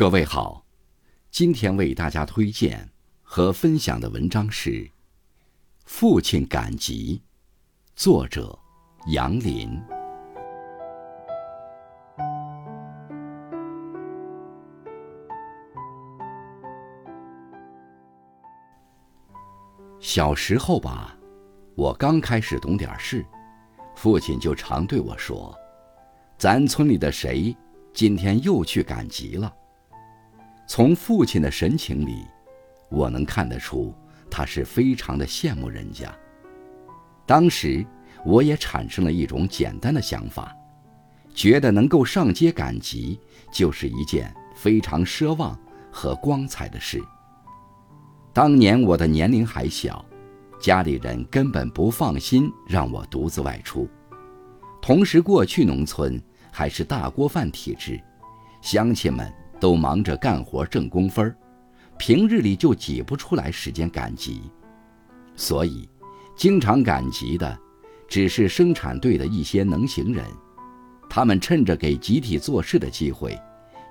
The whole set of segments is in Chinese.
各位好，今天为大家推荐和分享的文章是《父亲赶集》，作者杨林。小时候吧，我刚开始懂点事，父亲就常对我说：“咱村里的谁今天又去赶集了。”从父亲的神情里，我能看得出他是非常的羡慕人家。当时我也产生了一种简单的想法，觉得能够上街赶集就是一件非常奢望和光彩的事。当年我的年龄还小，家里人根本不放心让我独自外出，同时过去农村还是大锅饭体制，乡亲们。都忙着干活挣工分儿，平日里就挤不出来时间赶集，所以经常赶集的只是生产队的一些能行人，他们趁着给集体做事的机会，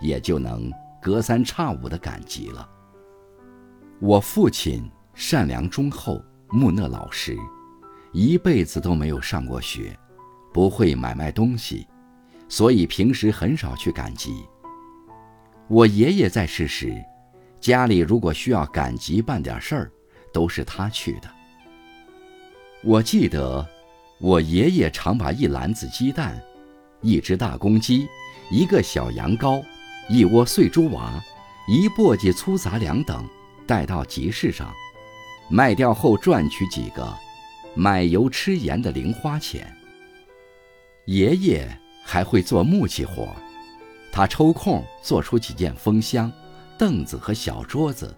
也就能隔三差五的赶集了。我父亲善良忠厚、木讷老实，一辈子都没有上过学，不会买卖东西，所以平时很少去赶集。我爷爷在世时，家里如果需要赶集办点事儿，都是他去的。我记得，我爷爷常把一篮子鸡蛋、一只大公鸡、一个小羊羔、一窝碎猪娃、一簸箕粗杂粮等带到集市上，卖掉后赚取几个买油吃盐的零花钱。爷爷还会做木器活。他抽空做出几件风箱、凳子和小桌子，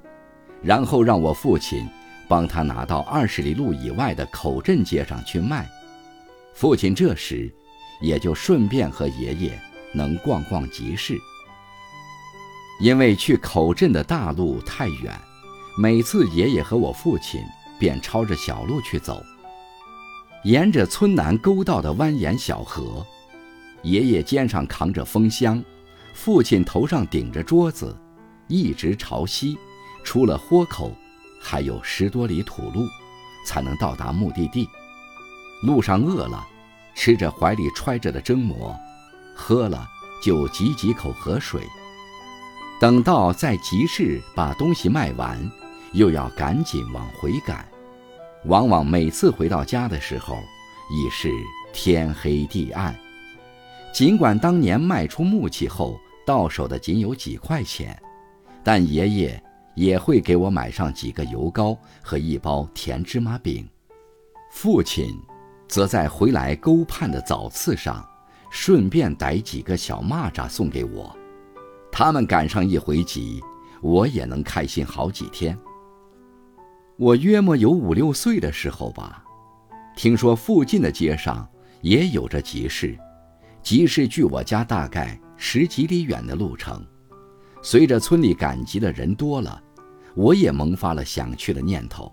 然后让我父亲帮他拿到二十里路以外的口镇街上去卖。父亲这时也就顺便和爷爷能逛逛集市。因为去口镇的大路太远，每次爷爷和我父亲便抄着小路去走，沿着村南沟道的蜿蜒小河，爷爷肩上扛着风箱。父亲头上顶着桌子，一直朝西，出了豁口，还有十多里土路，才能到达目的地。路上饿了，吃着怀里揣着的蒸馍，喝了就挤几口河水。等到在集市把东西卖完，又要赶紧往回赶，往往每次回到家的时候，已是天黑地暗。尽管当年卖出木器后到手的仅有几块钱，但爷爷也会给我买上几个油糕和一包甜芝麻饼。父亲，则在回来沟畔的早次上，顺便逮几个小蚂蚱送给我。他们赶上一回集，我也能开心好几天。我约莫有五六岁的时候吧，听说附近的街上也有着集市。集市距我家大概十几里远的路程，随着村里赶集的人多了，我也萌发了想去的念头。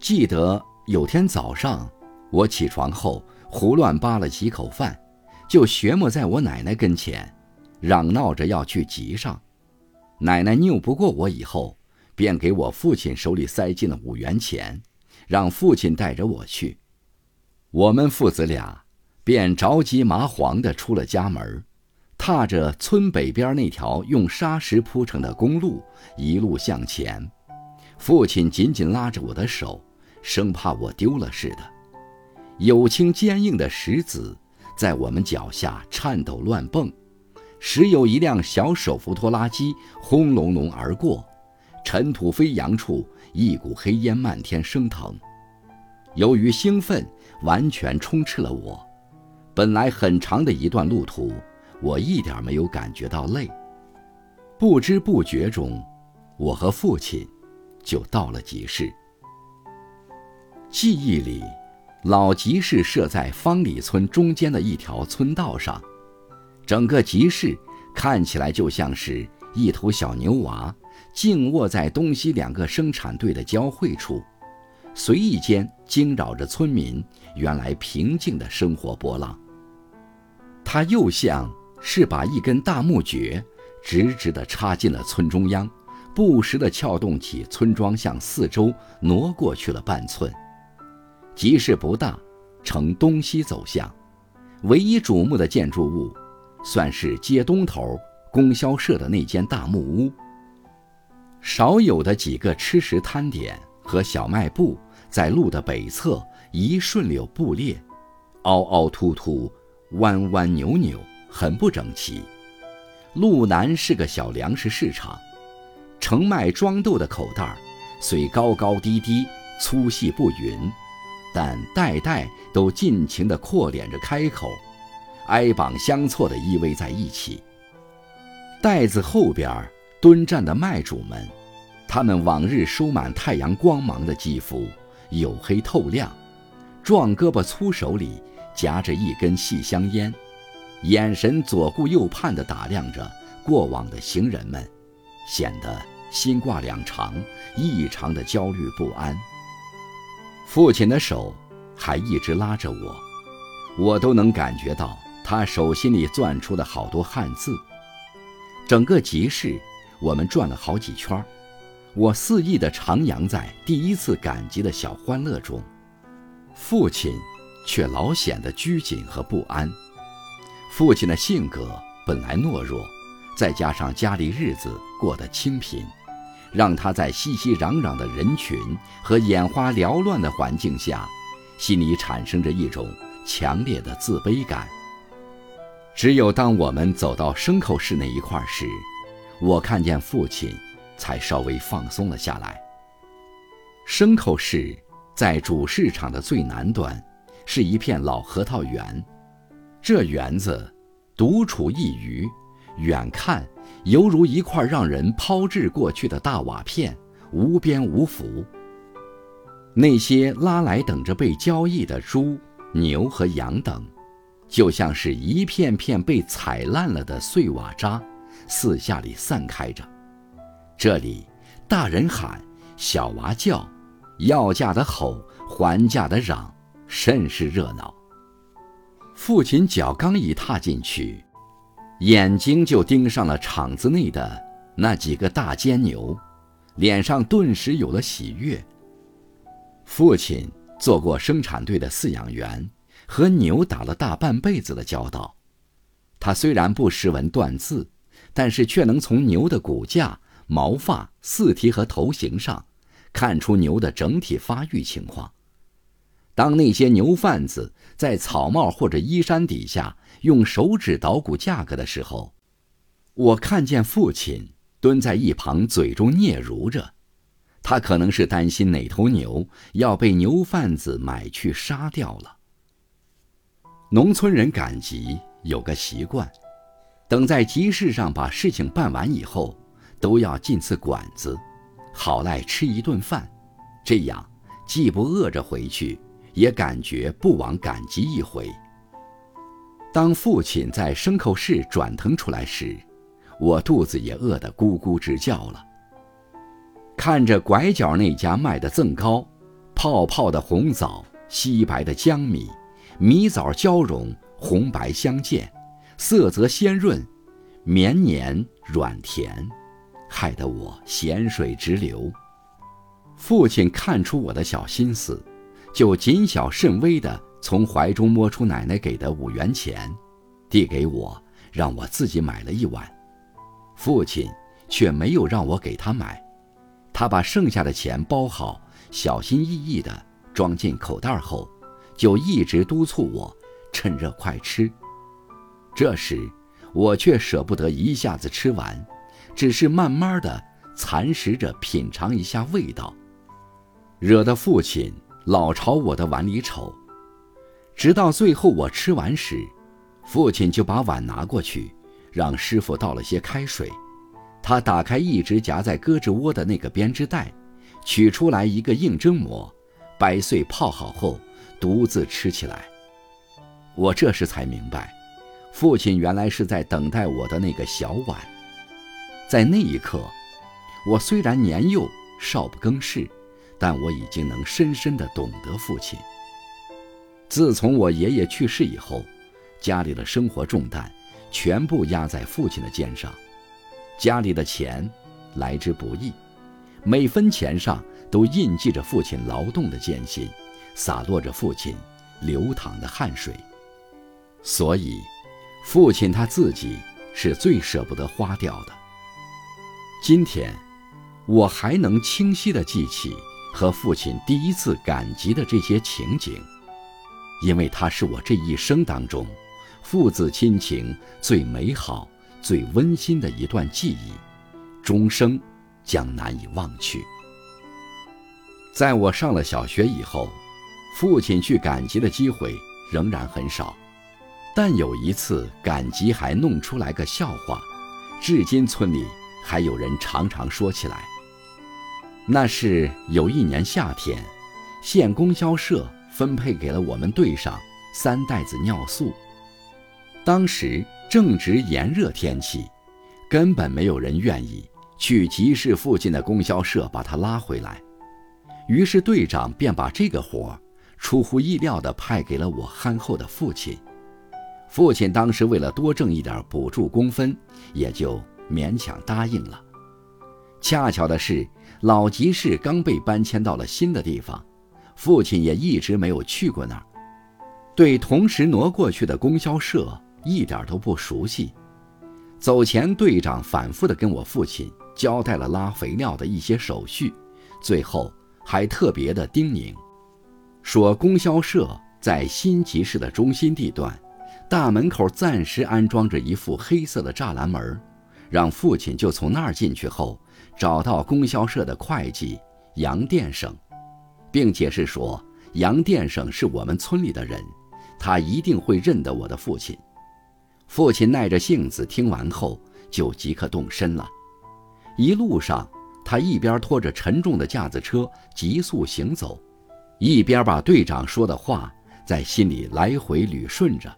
记得有天早上，我起床后胡乱扒了几口饭，就学摸在我奶奶跟前，嚷闹着要去集上。奶奶拗不过我以后，便给我父亲手里塞进了五元钱，让父亲带着我去。我们父子俩。便着急麻慌地出了家门，踏着村北边那条用沙石铺成的公路，一路向前。父亲紧紧拉着我的手，生怕我丢了似的。有青坚硬的石子在我们脚下颤抖乱蹦，时有一辆小手扶拖拉机轰隆隆而过，尘土飞扬处一股黑烟漫天升腾。由于兴奋，完全充斥了我。本来很长的一段路途，我一点没有感觉到累。不知不觉中，我和父亲就到了集市。记忆里，老集市设在方里村中间的一条村道上，整个集市看起来就像是一头小牛娃，静卧在东西两个生产队的交汇处，随意间惊扰着村民原来平静的生活波浪。它又像是把一根大木橛直直地插进了村中央，不时地撬动起村庄向四周挪过去了半寸。集市不大，呈东西走向，唯一瞩目的建筑物，算是街东头供销社的那间大木屋。少有的几个吃食摊点和小卖部，在路的北侧一顺溜布列，凹凹凸凸，弯弯扭扭，很不整齐。路南是个小粮食市场，盛麦装豆的口袋儿虽高高低低、粗细不匀，但袋袋都尽情地阔敛着开口，挨绑相错地依偎在一起。袋子后边蹲站的卖主们，他们往日收满太阳光芒的肌肤黝黑透亮，壮胳膊粗手里夹着一根细香烟。眼神左顾右盼地打量着过往的行人们，显得心挂两长，异常的焦虑不安。父亲的手还一直拉着我，我都能感觉到他手心里攥出的好多汗渍。整个集市，我们转了好几圈，我肆意地徜徉在第一次赶集的小欢乐中，父亲却老显得拘谨和不安。父亲的性格本来懦弱，再加上家里日子过得清贫，让他在熙熙攘攘的人群和眼花缭乱的环境下，心里产生着一种强烈的自卑感。只有当我们走到牲口市那一块时，我看见父亲，才稍微放松了下来。牲口市在主市场的最南端，是一片老核桃园。这园子独处一隅，远看犹如一块让人抛掷过去的大瓦片，无边无幅。那些拉来等着被交易的猪、牛和羊等，就像是一片片被踩烂了的碎瓦渣，四下里散开着。这里大人喊，小娃叫，要价的吼，还价的嚷，甚是热闹。父亲脚刚一踏进去，眼睛就盯上了场子内的那几个大尖牛，脸上顿时有了喜悦。父亲做过生产队的饲养员，和牛打了大半辈子的交道。他虽然不识文断字，但是却能从牛的骨架、毛发、四蹄和头型上，看出牛的整体发育情况。当那些牛贩子在草帽或者衣衫底下用手指捣鼓价格的时候，我看见父亲蹲在一旁，嘴中嗫嚅着。他可能是担心哪头牛要被牛贩子买去杀掉了。农村人赶集有个习惯，等在集市上把事情办完以后，都要进次馆子，好赖吃一顿饭，这样既不饿着回去。也感觉不枉感激一回。当父亲在牲口市转腾出来时，我肚子也饿得咕咕直叫了。看着拐角那家卖的甑糕，泡泡的红枣，稀白的江米，米枣交融，红白相间，色泽鲜润，绵黏软甜，害得我咸水直流。父亲看出我的小心思。就谨小慎微地从怀中摸出奶奶给的五元钱，递给我，让我自己买了一碗。父亲却没有让我给他买，他把剩下的钱包好，小心翼翼地装进口袋后，就一直督促我趁热快吃。这时我却舍不得一下子吃完，只是慢慢地蚕食着品尝一下味道，惹得父亲。老朝我的碗里瞅，直到最后我吃完时，父亲就把碗拿过去，让师傅倒了些开水。他打开一直夹在胳肢窝的那个编织袋，取出来一个硬蒸馍，掰碎泡好后，独自吃起来。我这时才明白，父亲原来是在等待我的那个小碗。在那一刻，我虽然年幼，少不更事。但我已经能深深地懂得父亲。自从我爷爷去世以后，家里的生活重担全部压在父亲的肩上，家里的钱来之不易，每分钱上都印记着父亲劳动的艰辛，洒落着父亲流淌的汗水。所以，父亲他自己是最舍不得花掉的。今天，我还能清晰地记起和父亲第一次赶集的这些情景，因为它是我这一生当中父子亲情最美好、最温馨的一段记忆，终生将难以忘去。在我上了小学以后，父亲去赶集的机会仍然很少。但有一次赶集还弄出来个笑话，至今村里还有人常常说起来。那是有一年夏天，县供销社分配给了我们队上三袋子尿素。当时正值炎热天气，根本没有人愿意去集市附近的供销社把它拉回来。于是队长便把这个活儿出乎意料地派给了我憨厚的父亲。父亲当时为了多挣一点补助工分，也就勉强答应了。恰巧的是，老集市刚被搬迁到了新的地方，父亲也一直没有去过那儿，对同时挪过去的供销社一点都不熟悉。走前，队长反复的跟我父亲交代了拉肥料的一些手续，最后还特别的叮咛，说供销社在新集市的中心地段。大门口暂时安装着一副黑色的栅栏门，让父亲就从那儿进去后，找到供销社的会计杨殿生，并解释说杨殿生是我们村里的人，他一定会认得我的父亲。父亲耐着性子听完后，就即刻动身了。一路上，他一边拖着沉重的架子车急速行走，一边把队长说的话在心里来回捋顺着。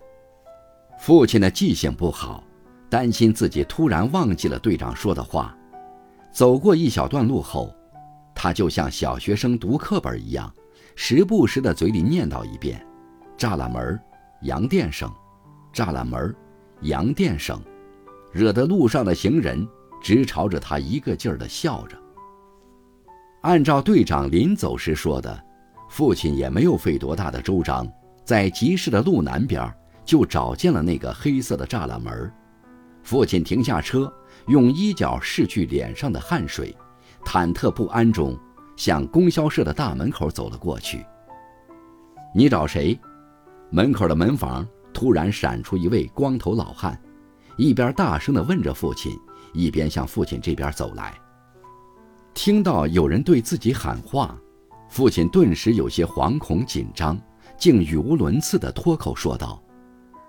父亲的记性不好，担心自己突然忘记了队长说的话。走过一小段路后，他就像小学生读课本一样，时不时的嘴里念叨一遍：“栅栏门，杨店生，栅栏门，杨店生”，惹得路上的行人直朝着他一个劲儿的笑着。按照队长临走时说的，父亲也没有费多大的周章，在集市的路南边。就找见了那个黑色的栅栏门，父亲停下车，用衣角拭去脸上的汗水，忐忑不安中向供销社的大门口走了过去。你找谁？门口的门房突然闪出一位光头老汉，一边大声地问着父亲，一边向父亲这边走来。听到有人对自己喊话，父亲顿时有些惶恐紧张，竟语无伦次地脱口说道。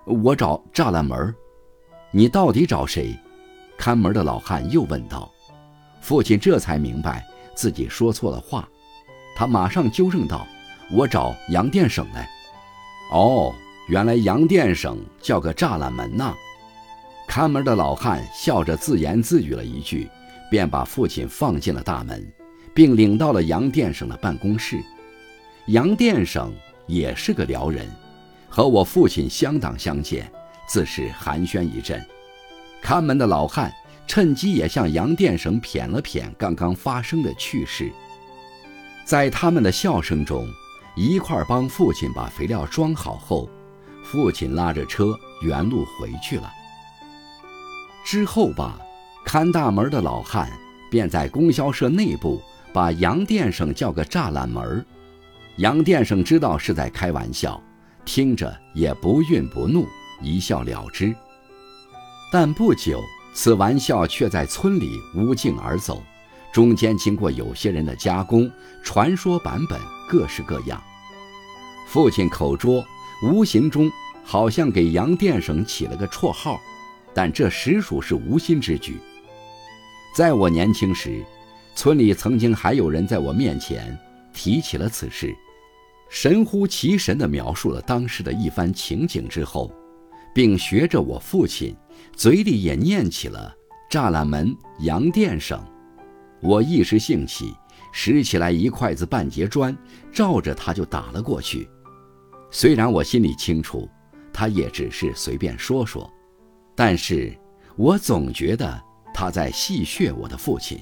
我找栅栏门你到底找谁？看门的老汉又问道。父亲这才明白自己说错了话，他马上纠正道：“我找杨殿省来。”哦，原来杨殿省叫个栅栏门呐。看门的老汉笑着自言自语了一句，便把父亲放进了大门，并领到了杨殿省的办公室。杨殿省也是个辽人。和我父亲相当相见，自是寒暄一阵。看门的老汉趁机也向杨殿生谝了谝刚刚发生的趣事。在他们的笑声中，一块帮父亲把肥料装好后，父亲拉着车原路回去了。之后吧，看大门的老汉便在供销社内部把杨殿生叫个栅栏门杨殿生知道是在开玩笑。听着也不愠不怒，一笑了之。但不久，此玩笑却在村里无胫而走，中间经过有些人的加工，传说版本各式各样。父亲口拙，无形中好像给杨殿省起了个绰号，但这实属是无心之举。在我年轻时，村里曾经还有人在我面前提起了此事。神乎其神地描述了当时的一番情景之后，并学着我父亲，嘴里也念起了“栅栏门杨殿省”。我一时兴起，拾起来一筷子半截砖，照着他就打了过去。虽然我心里清楚，他也只是随便说说，但是我总觉得他在戏谑我的父亲，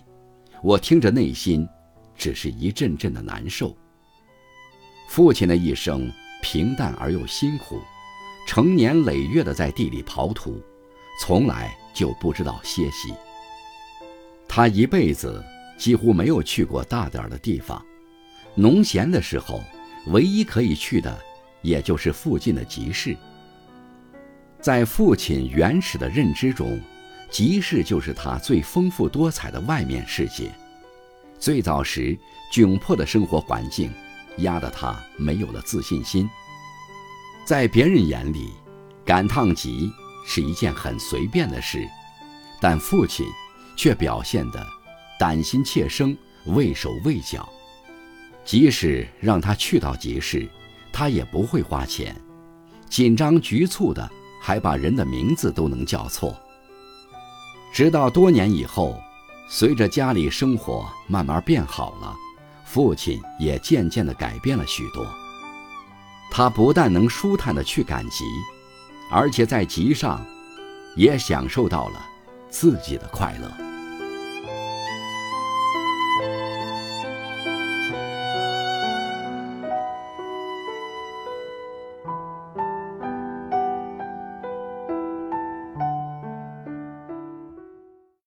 我听着内心只是一阵阵的难受。父亲的一生平淡而又辛苦，成年累月的在地里刨土，从来就不知道歇息。他一辈子几乎没有去过大点儿的地方，农闲的时候，唯一可以去的，也就是附近的集市。在父亲原始的认知中，集市就是他最丰富多彩的外面世界。最早时，窘迫的生活环境压得他没有了自信心。在别人眼里，赶趟集是一件很随便的事，但父亲。却表现得胆心怯生、畏手畏脚。即使让他去到集市，他也不会花钱，紧张局促的，还把人的名字都能叫错。直到多年以后，随着家里生活慢慢变好了，父亲也渐渐地改变了许多。他不但能舒坦地去赶集，而且在集上，也享受到了自己的快乐。